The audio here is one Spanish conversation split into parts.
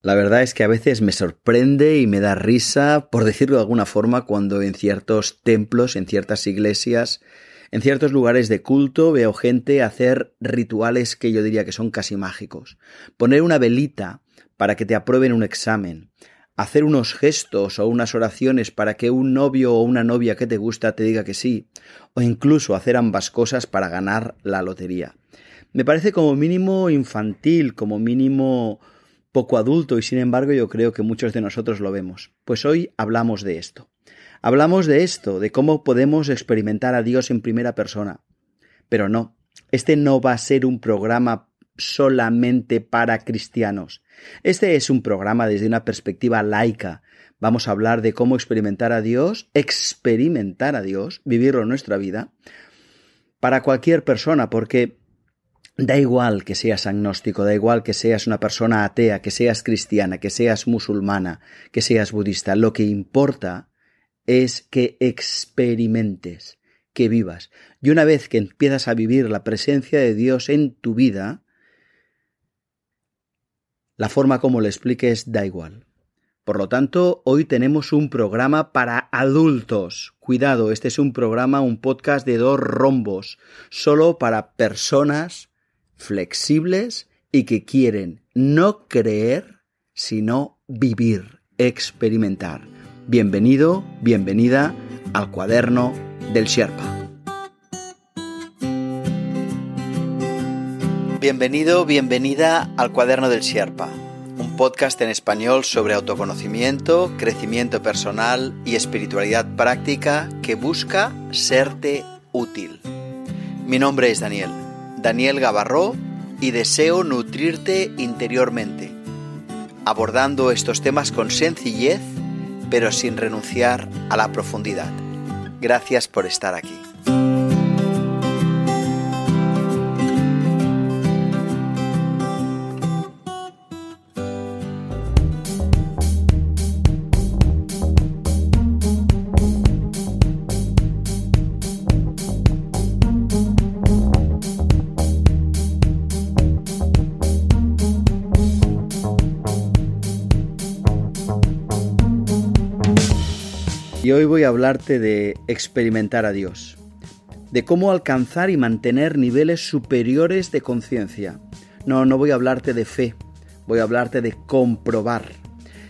La verdad es que a veces me sorprende y me da risa, por decirlo de alguna forma, cuando en ciertos templos, en ciertas iglesias, en ciertos lugares de culto veo gente hacer rituales que yo diría que son casi mágicos. Poner una velita para que te aprueben un examen, hacer unos gestos o unas oraciones para que un novio o una novia que te gusta te diga que sí, o incluso hacer ambas cosas para ganar la lotería. Me parece como mínimo infantil, como mínimo poco adulto y sin embargo yo creo que muchos de nosotros lo vemos. Pues hoy hablamos de esto. Hablamos de esto, de cómo podemos experimentar a Dios en primera persona. Pero no, este no va a ser un programa solamente para cristianos. Este es un programa desde una perspectiva laica. Vamos a hablar de cómo experimentar a Dios, experimentar a Dios, vivirlo en nuestra vida, para cualquier persona, porque Da igual que seas agnóstico, da igual que seas una persona atea, que seas cristiana, que seas musulmana, que seas budista, lo que importa es que experimentes, que vivas. Y una vez que empiezas a vivir la presencia de Dios en tu vida, la forma como lo expliques da igual. Por lo tanto, hoy tenemos un programa para adultos. Cuidado, este es un programa, un podcast de dos rombos, solo para personas flexibles y que quieren no creer, sino vivir, experimentar. Bienvenido, bienvenida al cuaderno del Sherpa. Bienvenido, bienvenida al cuaderno del Sherpa, un podcast en español sobre autoconocimiento, crecimiento personal y espiritualidad práctica que busca serte útil. Mi nombre es Daniel Daniel Gavarró, y deseo nutrirte interiormente, abordando estos temas con sencillez, pero sin renunciar a la profundidad. Gracias por estar aquí. Y hoy voy a hablarte de experimentar a Dios, de cómo alcanzar y mantener niveles superiores de conciencia. No, no voy a hablarte de fe, voy a hablarte de comprobar.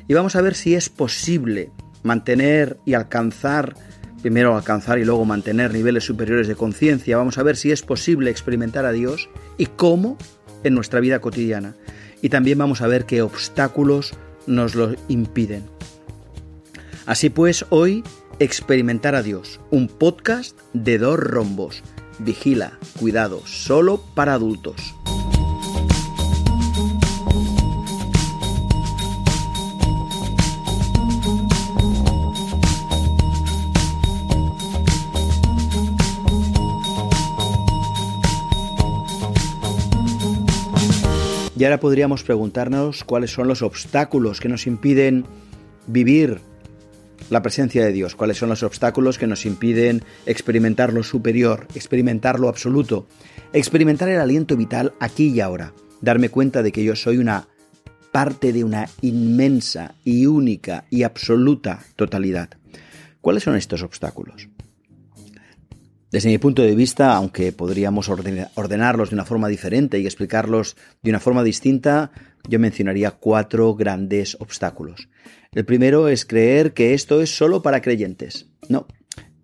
Y vamos a ver si es posible mantener y alcanzar, primero alcanzar y luego mantener niveles superiores de conciencia. Vamos a ver si es posible experimentar a Dios y cómo en nuestra vida cotidiana. Y también vamos a ver qué obstáculos nos lo impiden. Así pues, hoy Experimentar a Dios, un podcast de dos rombos. Vigila, cuidado, solo para adultos. Y ahora podríamos preguntarnos cuáles son los obstáculos que nos impiden vivir la presencia de Dios, cuáles son los obstáculos que nos impiden experimentar lo superior, experimentar lo absoluto, experimentar el aliento vital aquí y ahora, darme cuenta de que yo soy una parte de una inmensa y única y absoluta totalidad. ¿Cuáles son estos obstáculos? Desde mi punto de vista, aunque podríamos ordenarlos de una forma diferente y explicarlos de una forma distinta, yo mencionaría cuatro grandes obstáculos. El primero es creer que esto es solo para creyentes. No,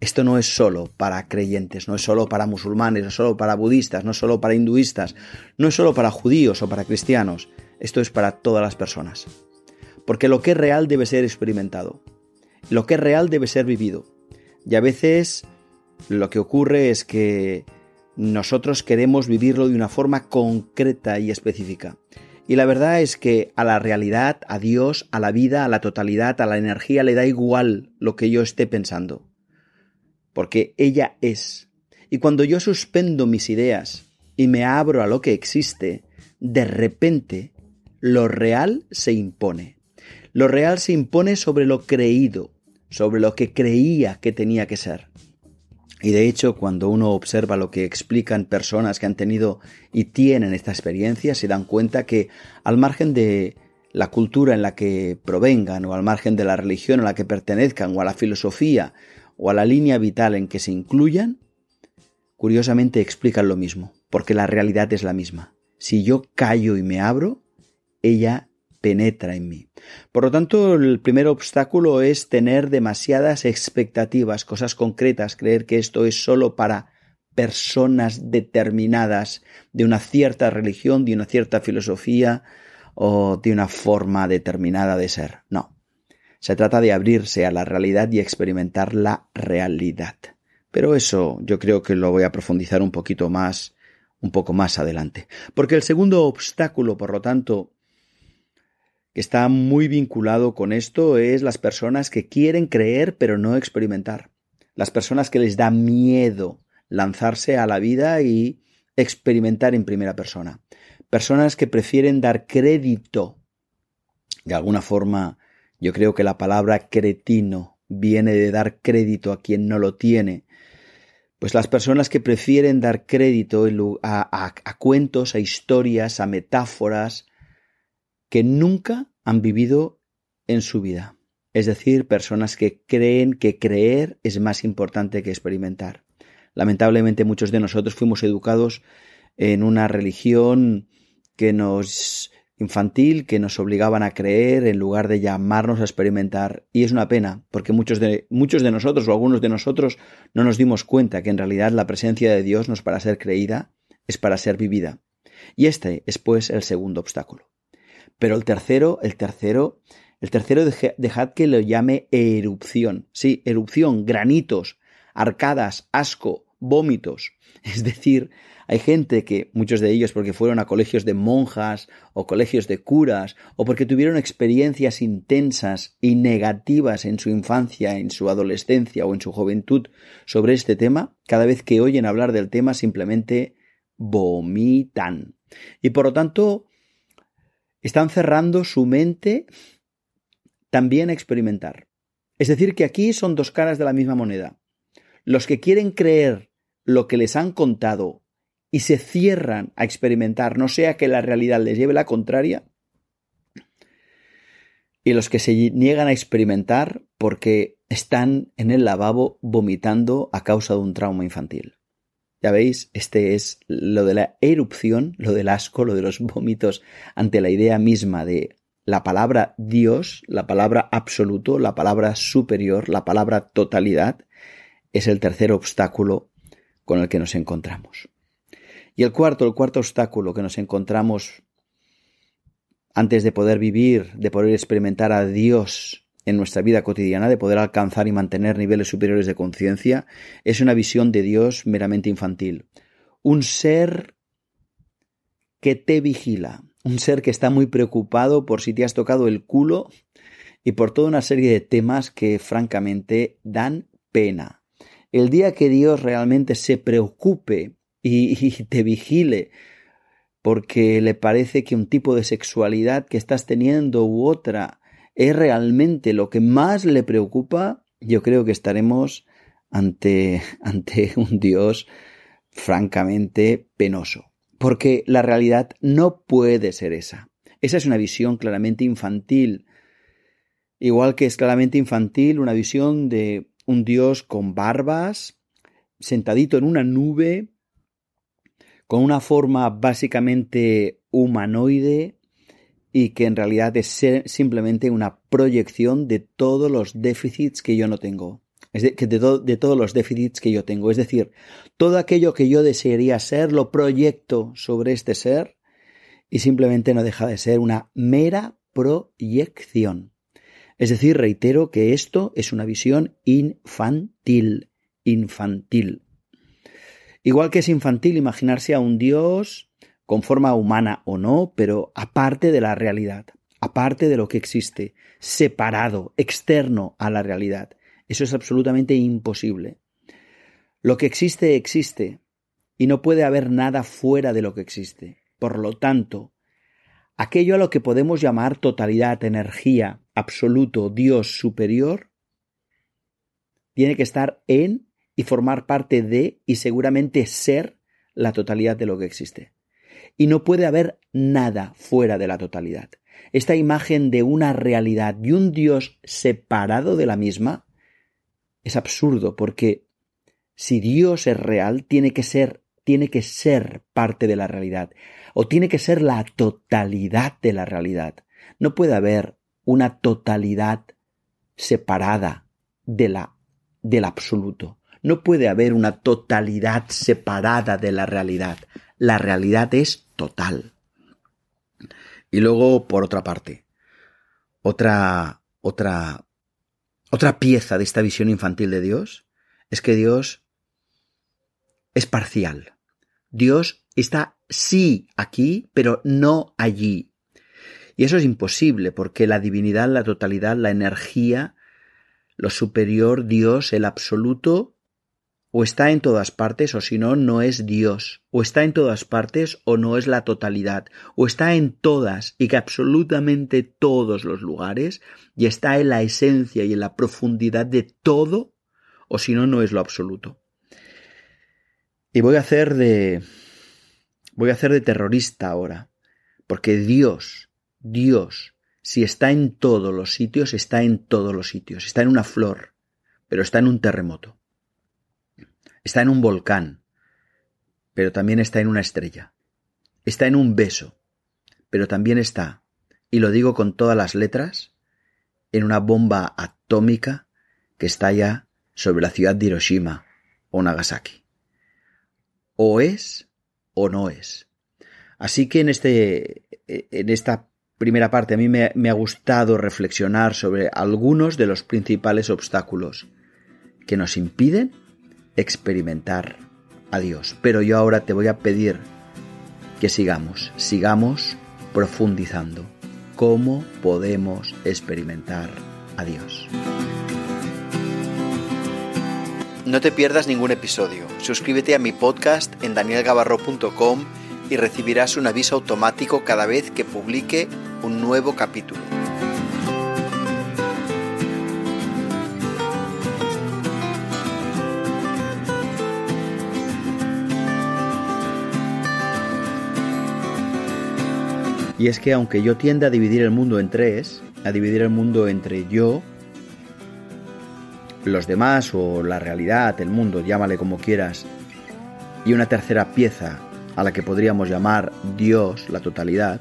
esto no es solo para creyentes, no es solo para musulmanes, no es solo para budistas, no es solo para hinduistas, no es solo para judíos o para cristianos, esto es para todas las personas. Porque lo que es real debe ser experimentado, lo que es real debe ser vivido. Y a veces lo que ocurre es que nosotros queremos vivirlo de una forma concreta y específica. Y la verdad es que a la realidad, a Dios, a la vida, a la totalidad, a la energía le da igual lo que yo esté pensando. Porque ella es. Y cuando yo suspendo mis ideas y me abro a lo que existe, de repente lo real se impone. Lo real se impone sobre lo creído, sobre lo que creía que tenía que ser. Y de hecho, cuando uno observa lo que explican personas que han tenido y tienen esta experiencia, se dan cuenta que al margen de la cultura en la que provengan o al margen de la religión a la que pertenezcan o a la filosofía o a la línea vital en que se incluyan, curiosamente explican lo mismo, porque la realidad es la misma. Si yo callo y me abro, ella penetra en mí. Por lo tanto, el primer obstáculo es tener demasiadas expectativas, cosas concretas, creer que esto es solo para personas determinadas de una cierta religión, de una cierta filosofía o de una forma determinada de ser. No. Se trata de abrirse a la realidad y experimentar la realidad. Pero eso yo creo que lo voy a profundizar un poquito más, un poco más adelante. Porque el segundo obstáculo, por lo tanto, que está muy vinculado con esto es las personas que quieren creer pero no experimentar. Las personas que les da miedo lanzarse a la vida y experimentar en primera persona. Personas que prefieren dar crédito. De alguna forma, yo creo que la palabra cretino viene de dar crédito a quien no lo tiene. Pues las personas que prefieren dar crédito a, a cuentos, a historias, a metáforas, que nunca han vivido en su vida. Es decir, personas que creen que creer es más importante que experimentar. Lamentablemente muchos de nosotros fuimos educados en una religión que nos infantil que nos obligaban a creer en lugar de llamarnos a experimentar y es una pena porque muchos de muchos de nosotros o algunos de nosotros no nos dimos cuenta que en realidad la presencia de Dios no es para ser creída, es para ser vivida. Y este es pues el segundo obstáculo. Pero el tercero, el tercero, el tercero dejad que lo llame erupción. Sí, erupción, granitos, arcadas, asco, vómitos. Es decir, hay gente que, muchos de ellos porque fueron a colegios de monjas o colegios de curas o porque tuvieron experiencias intensas y negativas en su infancia, en su adolescencia o en su juventud sobre este tema, cada vez que oyen hablar del tema simplemente vomitan. Y por lo tanto, están cerrando su mente también a experimentar. Es decir, que aquí son dos caras de la misma moneda. Los que quieren creer lo que les han contado y se cierran a experimentar, no sea que la realidad les lleve la contraria, y los que se niegan a experimentar porque están en el lavabo vomitando a causa de un trauma infantil. Ya veis, este es lo de la erupción, lo del asco, lo de los vómitos ante la idea misma de la palabra Dios, la palabra absoluto, la palabra superior, la palabra totalidad, es el tercer obstáculo con el que nos encontramos. Y el cuarto, el cuarto obstáculo que nos encontramos antes de poder vivir, de poder experimentar a Dios en nuestra vida cotidiana de poder alcanzar y mantener niveles superiores de conciencia es una visión de Dios meramente infantil. Un ser que te vigila, un ser que está muy preocupado por si te has tocado el culo y por toda una serie de temas que francamente dan pena. El día que Dios realmente se preocupe y, te vigile porque le parece que un tipo de sexualidad que estás teniendo u otra es realmente lo que más le preocupa, yo creo que estaremos ante, ante un Dios francamente penoso. Porque la realidad no puede ser esa. Esa es una visión claramente infantil. Igual que es claramente infantil una visión de un Dios con barbas, sentadito en una nube, con una forma básicamente humanoide, y que en realidad es simplemente una proyección de todos los déficits que yo no tengo. Es de, de, todos los déficits que yo tengo. Es decir, todo aquello que yo desearía ser lo proyecto sobre este ser y simplemente no deja de ser una mera proyección. Es decir, reitero que esto es una visión infantil, infantil. Igual que es infantil imaginarse a un Dios con forma humana o no, pero aparte de la realidad, aparte de lo que existe, separado, externo a la realidad. Eso es absolutamente imposible. Lo que existe existe y no puede haber nada fuera de lo que existe. Por lo tanto, aquello a lo que podemos llamar totalidad, energía, absoluto, Dios superior, tiene que estar en y formar parte de y seguramente ser la totalidad de lo que existe y no puede haber nada fuera de la totalidad. esta imagen de una realidad y un Dios separado de la misma, es absurdo porque si Dios es real, tiene que ser, tiene que ser parte de la realidad o tiene que ser la totalidad de la realidad. No puede haber una totalidad separada de la, del absoluto. No puede haber una totalidad separada de la realidad. La realidad es total. Y luego, por otra parte, otra, otra, otra pieza de esta visión infantil de Dios es que Dios es parcial. Dios está sí aquí, pero no allí. Y eso es imposible porque la divinidad, la totalidad, la energía, lo superior, Dios, el absoluto, o está en todas partes o si no, no es Dios, o está en todas partes o no es la totalidad, o está en todas y que absolutamente todos los lugares, y está en la esencia y en la profundidad de todo, o si no, no es lo absoluto. Y voy a hacer de... voy a hacer de terrorista ahora, porque Dios, Dios, si está en todos los sitios, está en todos los sitios, está en una flor, pero está en un terremoto. Está en un volcán, pero también está en una estrella. Está en un beso, pero también está, y lo digo con todas las letras, en una bomba atómica que estalla sobre la ciudad de Hiroshima o Nagasaki. O es o no es. Así que en, este, en esta primera parte a mí me, me ha gustado reflexionar sobre algunos de los principales obstáculos que nos impiden experimentar a Dios. Pero yo ahora te voy a pedir que sigamos, sigamos profundizando cómo podemos experimentar a Dios. No te pierdas ningún episodio. Suscríbete a mi podcast en danielgavarro.com y recibirás un aviso automático cada vez que publique un nuevo capítulo. Y es que aunque yo tienda a dividir el mundo en tres, a dividir el mundo entre yo, los demás o la realidad, el mundo, llámale como quieras, y una tercera pieza a la que podríamos llamar Dios, la totalidad,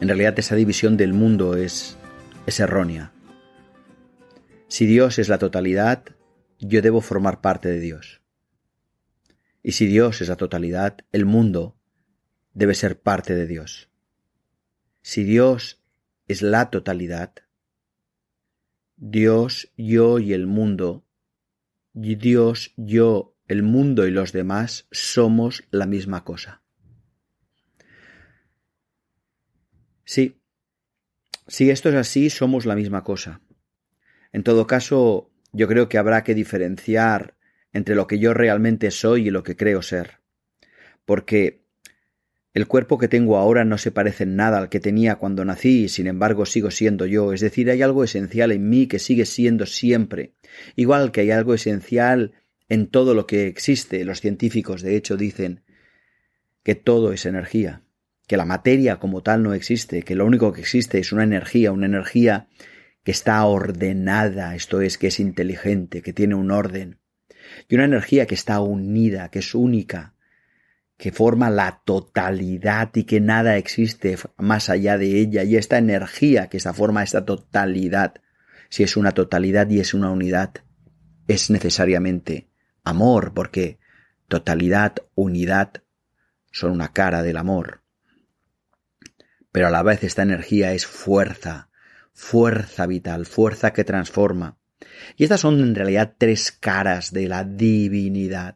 en realidad esa división del mundo es, es errónea. Si Dios es la totalidad, yo debo formar parte de Dios. Y si Dios es la totalidad, el mundo debe ser parte de Dios. Si Dios es la totalidad, Dios, yo y el mundo, Dios, yo, el mundo y los demás somos la misma cosa. Sí, si esto es así, somos la misma cosa. En todo caso, yo creo que habrá que diferenciar entre lo que yo realmente soy y lo que creo ser. Porque el cuerpo que tengo ahora no se parece en nada al que tenía cuando nací y sin embargo sigo siendo yo, es decir, hay algo esencial en mí que sigue siendo siempre, igual que hay algo esencial en todo lo que existe. Los científicos, de hecho, dicen que todo es energía, que la materia como tal no existe, que lo único que existe es una energía, una energía que está ordenada, esto es, que es inteligente, que tiene un orden, y una energía que está unida, que es única, que forma la totalidad y que nada existe más allá de ella, y esta energía que esa forma esta totalidad, si es una totalidad y es una unidad, es necesariamente amor, porque totalidad, unidad son una cara del amor. Pero a la vez esta energía es fuerza, fuerza vital, fuerza que transforma. Y estas son en realidad tres caras de la divinidad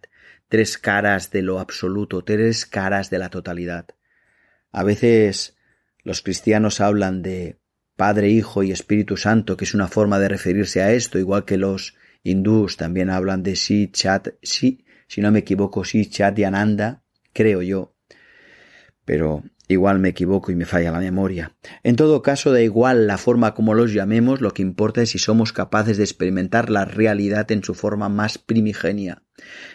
tres caras de lo absoluto, tres caras de la totalidad. A veces los cristianos hablan de Padre, Hijo y Espíritu Santo, que es una forma de referirse a esto, igual que los hindús también hablan de Si, Chat, Si, si no me equivoco, Si, Chat y Ananda, creo yo. Pero Igual me equivoco y me falla la memoria. En todo caso, da igual la forma como los llamemos, lo que importa es si somos capaces de experimentar la realidad en su forma más primigenia.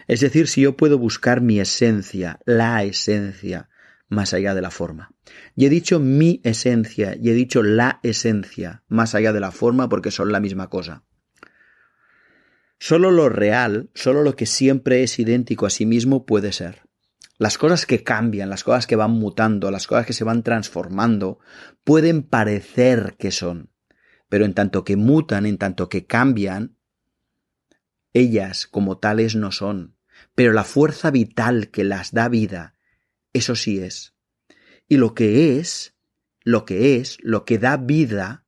Es decir, si yo puedo buscar mi esencia, la esencia, más allá de la forma. Y he dicho mi esencia y he dicho la esencia más allá de la forma porque son la misma cosa. Solo lo real, solo lo que siempre es idéntico a sí mismo puede ser. Las cosas que cambian, las cosas que van mutando, las cosas que se van transformando, pueden parecer que son, pero en tanto que mutan, en tanto que cambian, ellas como tales no son, pero la fuerza vital que las da vida, eso sí es. Y lo que es, lo que es, lo que da vida,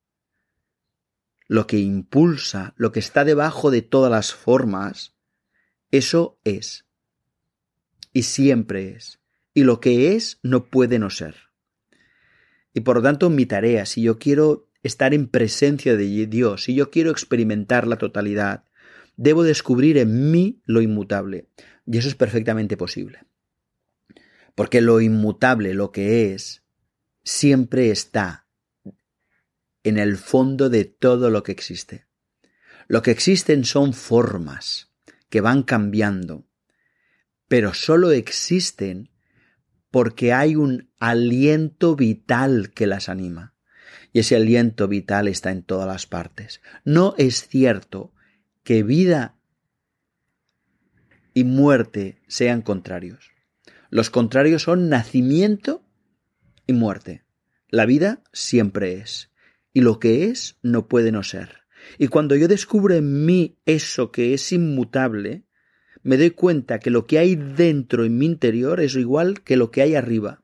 lo que impulsa, lo que está debajo de todas las formas, eso es. Y siempre es. Y lo que es no puede no ser. Y por lo tanto mi tarea, si yo quiero estar en presencia de Dios, si yo quiero experimentar la totalidad, debo descubrir en mí lo inmutable. Y eso es perfectamente posible. Porque lo inmutable, lo que es, siempre está en el fondo de todo lo que existe. Lo que existen son formas que van cambiando, pero solo existen porque hay un aliento vital que las anima. Y ese aliento vital está en todas las partes. No es cierto que vida y muerte sean contrarios. Los contrarios son nacimiento y muerte. La vida siempre es, y lo que es no puede no ser. Y cuando yo descubro en mí eso que es inmutable, me doy cuenta que lo que hay dentro en mi interior es igual que lo que hay arriba.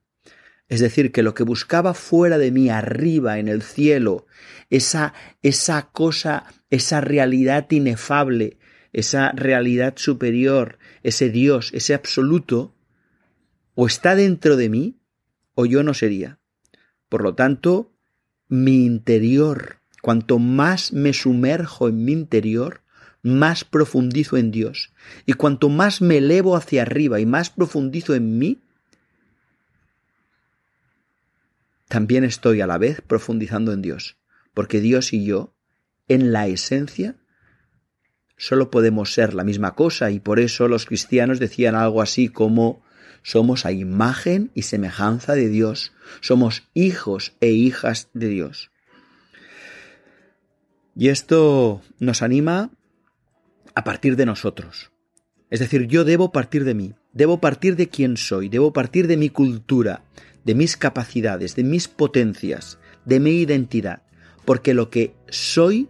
Es decir, que lo que buscaba fuera de mí, arriba, en el cielo, esa, esa cosa, esa realidad inefable, esa realidad superior, ese Dios, ese absoluto, o está dentro de mí, o yo no sería. Por lo tanto, mi interior, cuanto más me sumerjo en mi interior, más profundizo en Dios. Y cuanto más me elevo hacia arriba y más profundizo en mí, también estoy a la vez profundizando en Dios, porque Dios y yo, en la esencia, solo podemos ser la misma cosa y por eso los cristianos decían algo así como somos a imagen y semejanza de Dios, somos hijos e hijas de Dios. Y esto nos anima a partir de nosotros. Es decir, yo debo partir de mí, debo partir de quién soy, debo partir de mi cultura, de mis capacidades, de mis potencias, de mi identidad, porque lo que soy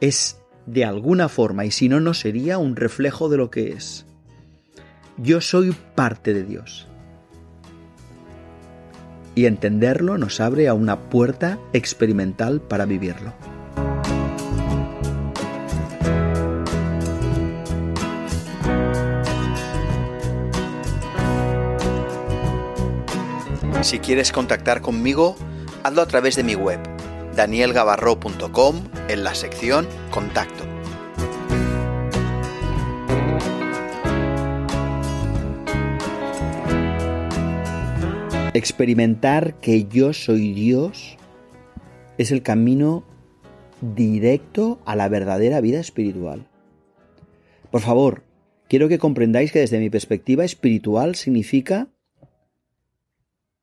es de alguna forma, y si no, no sería un reflejo de lo que es. Yo soy parte de Dios. Y entenderlo nos abre a una puerta experimental para vivirlo. Si quieres contactar conmigo, hazlo a través de mi web, danielgavarro.com, en la sección Contacto. Experimentar que yo soy Dios es el camino directo a la verdadera vida espiritual. Por favor, quiero que comprendáis que desde mi perspectiva espiritual significa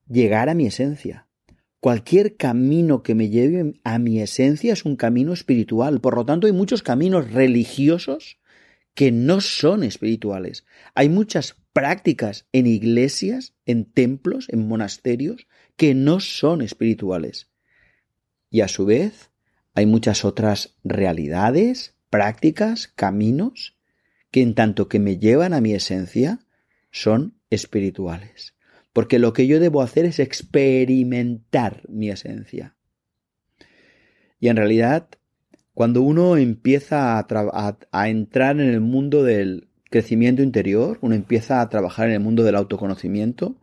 llegar a mi esencia. Cualquier camino que me lleve a mi esencia es un camino espiritual. Por lo tanto, hay muchos caminos religiosos que no son espirituales. Hay muchas prácticas en iglesias, en templos, en monasterios, que no son espirituales. Y a su vez, hay muchas otras realidades, prácticas, caminos, que en tanto que me llevan a mi esencia, son espirituales porque lo que yo debo hacer es experimentar mi esencia. Y en realidad, cuando uno empieza a, entrar en el mundo del crecimiento interior, uno empieza a trabajar en el mundo del autoconocimiento,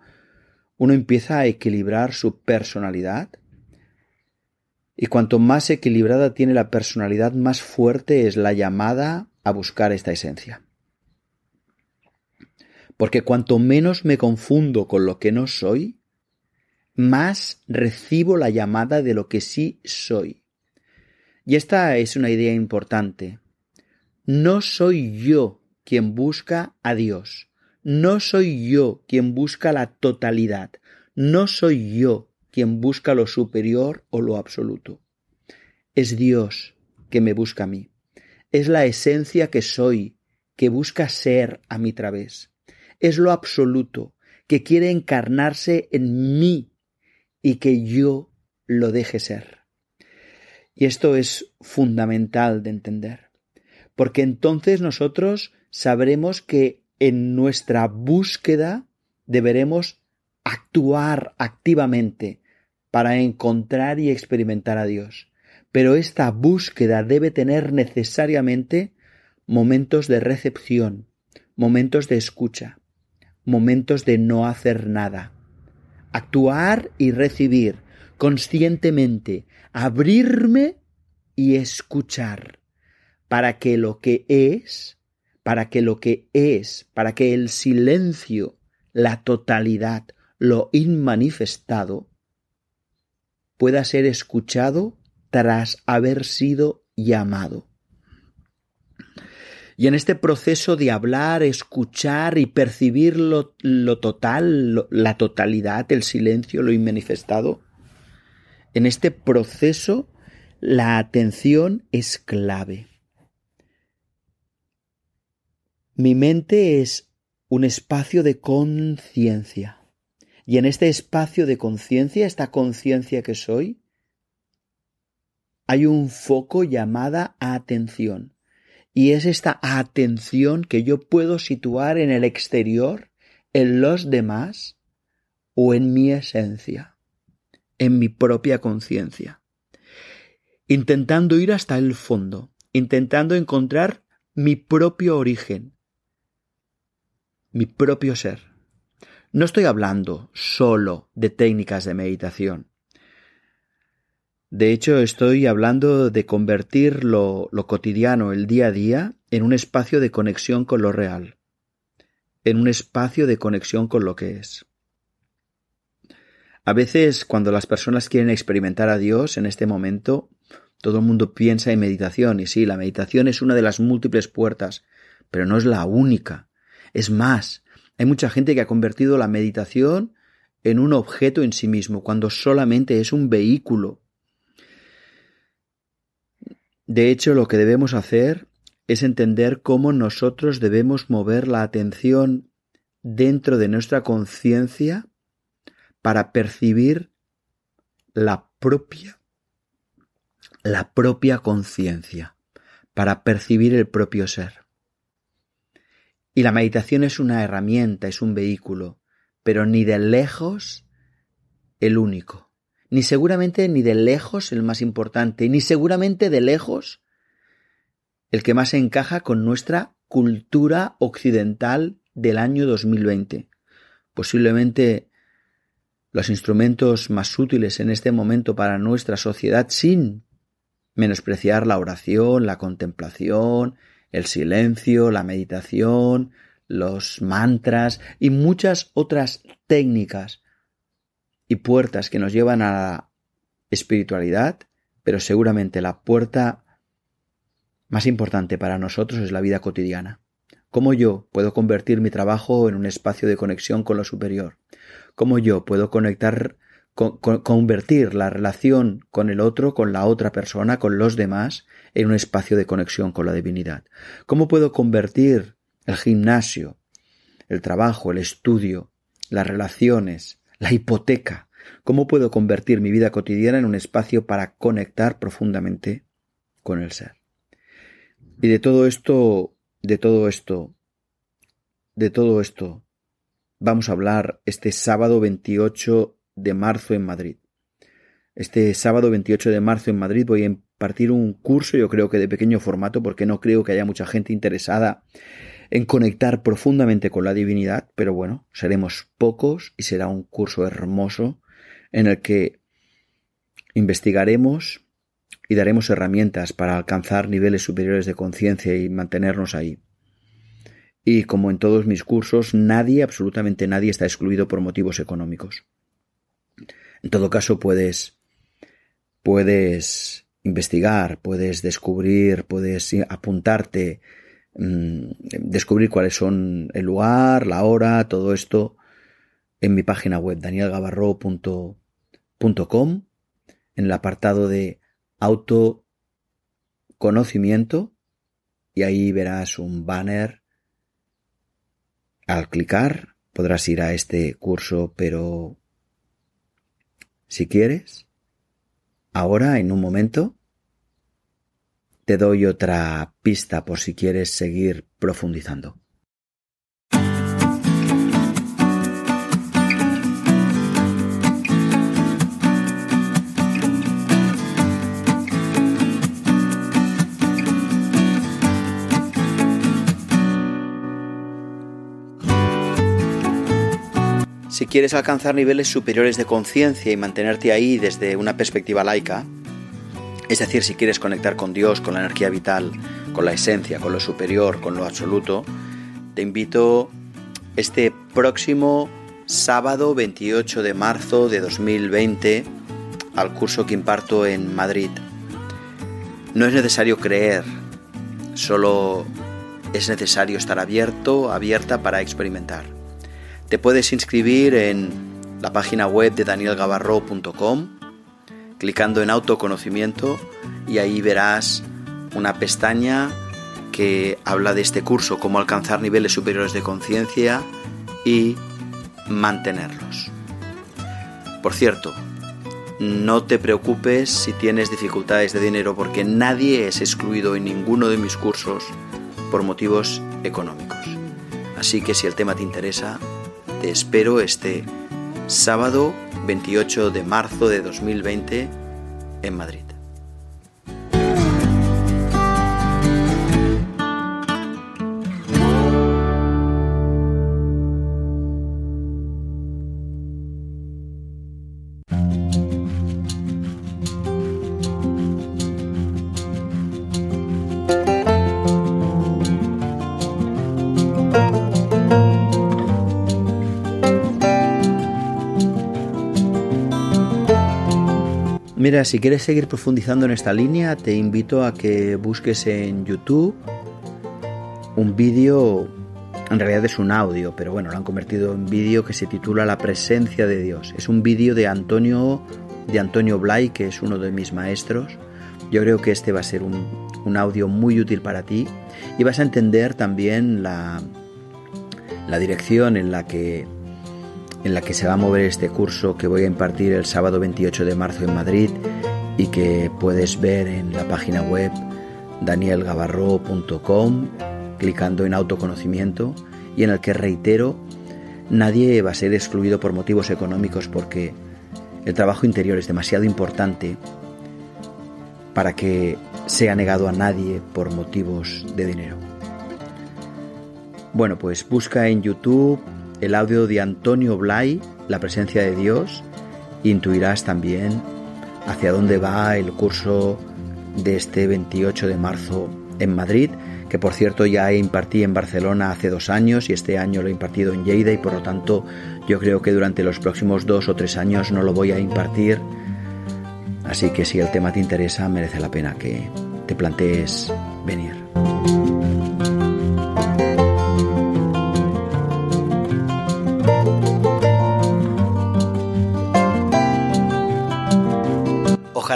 uno empieza a equilibrar su personalidad, y cuanto más equilibrada tiene la personalidad, más fuerte es la llamada a buscar esta esencia porque cuanto menos me confundo con lo que no soy, más recibo la llamada de lo que sí soy. Y esta es una idea importante. No soy yo quien busca a Dios. No soy yo quien busca la totalidad, no soy yo quien busca lo superior o lo absoluto. Es Dios que me busca a mí. Es la esencia que soy, que busca ser a mi través. Es lo absoluto, que quiere encarnarse en mí y que yo lo deje ser. Y esto es fundamental de entender, porque entonces nosotros sabremos que en nuestra búsqueda deberemos actuar activamente para encontrar y experimentar a Dios. Pero esta búsqueda debe tener necesariamente momentos de recepción, momentos de escucha, momentos de no hacer nada. Actuar y recibir conscientemente, abrirme y escuchar para que lo que es, para que lo que es, para que el silencio, la totalidad, lo inmanifestado, pueda ser escuchado tras haber sido llamado. Y en este proceso de hablar, escuchar y percibir lo, total, la totalidad, el silencio, lo inmanifestado, en este proceso la atención es clave. Mi mente es un espacio de conciencia. Y en este espacio de conciencia, esta conciencia que soy, hay un foco llamada atención. Y es esta atención que yo puedo situar en el exterior, en los demás o en mi esencia, en mi propia conciencia. Intentando ir hasta el fondo, intentando encontrar mi propio origen, mi propio ser. No estoy hablando solo de técnicas de meditación. De hecho, estoy hablando de convertir lo, cotidiano, el día a día, en un espacio de conexión con lo real, en un espacio de conexión con lo que es. A veces, cuando las personas quieren experimentar a Dios en este momento, todo el mundo piensa en meditación, y sí, la meditación es una de las múltiples puertas, pero no es la única. Es más, hay mucha gente que ha convertido la meditación en un objeto en sí mismo, cuando solamente es un vehículo de hecho, lo que debemos hacer es entender cómo nosotros debemos mover la atención dentro de nuestra conciencia para percibir la propia la propia conciencia, para percibir el propio ser. Y la meditación es una herramienta, es un vehículo, pero ni de lejos el único ni seguramente ni de lejos el más importante, ni seguramente de lejos el que más encaja con nuestra cultura occidental del año 2020. Posiblemente los instrumentos más útiles en este momento para nuestra sociedad sin menospreciar la oración, la contemplación, el silencio, la meditación, los mantras y muchas otras técnicas y puertas que nos llevan a la espiritualidad, pero seguramente la puerta más importante para nosotros es la vida cotidiana. ¿Cómo yo puedo convertir mi trabajo en un espacio de conexión con lo superior? ¿Cómo yo puedo conectar, convertir la relación con el otro, con la otra persona, con los demás, en un espacio de conexión con la divinidad? ¿Cómo puedo convertir el gimnasio, el trabajo, el estudio, las relaciones, la hipoteca. ¿Cómo puedo convertir mi vida cotidiana en un espacio para conectar profundamente con el ser? Y de todo esto, de todo esto, de todo esto, vamos a hablar este sábado 28 de marzo en Madrid. Este sábado 28 de marzo en Madrid voy a impartir un curso, yo creo que de pequeño formato, porque no creo que haya mucha gente interesada en conectar profundamente con la divinidad, pero bueno, seremos pocos y será un curso hermoso en el que investigaremos y daremos herramientas para alcanzar niveles superiores de conciencia y mantenernos ahí. Y como en todos mis cursos, nadie, absolutamente nadie está excluido por motivos económicos. En todo caso, puedes, puedes investigar, puedes descubrir, puedes apuntarte, mm, descubrir cuáles son el lugar, la hora, todo esto en mi página web danielgavarro.com en el apartado de autoconocimiento y ahí verás un banner. Al clicar podrás ir a este curso, pero si quieres, ahora en un momento te doy otra pista por si quieres seguir profundizando. Si quieres alcanzar niveles superiores de conciencia y mantenerte ahí desde una perspectiva laica, es decir, si quieres conectar con Dios, con la energía vital, con la esencia, con lo superior, con lo absoluto, te invito este próximo sábado 28 de marzo de 2020 al curso que imparto en Madrid. No es necesario creer, solo es necesario estar abierto, abierta para experimentar. Te puedes inscribir en la página web de danielgavarro.com clicando en autoconocimiento y ahí verás una pestaña que habla de este curso, cómo alcanzar niveles superiores de conciencia y mantenerlos. Por cierto, no te preocupes si tienes dificultades de dinero porque nadie es excluido en ninguno de mis cursos por motivos económicos. Así que si el tema te interesa, te espero este sábado 28 de marzo de 2020 en Madrid. Mira, si quieres seguir profundizando en esta línea, te invito a que busques en YouTube un vídeo, en realidad es un audio, pero bueno, lo han convertido en vídeo que se titula La presencia de Dios. Es un vídeo de Antonio, de Antonio Blay, que es uno de mis maestros. Yo creo que este va a ser un, un audio muy útil para ti y vas a entender también la, la dirección en la que en la que se va a mover este curso que voy a impartir el sábado 28 de marzo en Madrid y que puedes ver en la página web danielgavarro.com clicando en autoconocimiento y en el que reitero, nadie va a ser excluido por motivos económicos porque el trabajo interior es demasiado importante para que sea negado a nadie por motivos de dinero. Bueno, pues busca en YouTube el audio de Antonio Blay, La presencia de Dios, intuirás también hacia dónde va el curso de este 28 de marzo en Madrid, que por cierto ya impartí en Barcelona hace dos años y este año lo he impartido en Lleida y por lo tanto yo creo que durante los próximos dos o tres años no lo voy a impartir. Así que si el tema te interesa merece la pena que te plantees venir.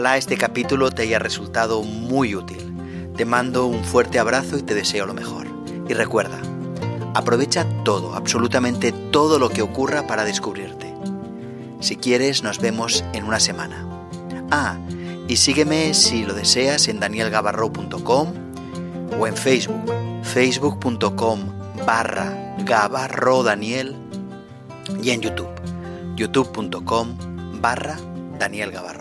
Este capítulo te haya resultado muy útil. Te mando un fuerte abrazo y te deseo lo mejor. Y recuerda, aprovecha todo, absolutamente todo lo que ocurra para descubrirte. Si quieres, nos vemos en una semana. Ah, y sígueme si lo deseas en danielgavarro.com o en Facebook, facebook.com barra Gavarro Daniel y en YouTube, youtube.com barra Daniel Gavarro.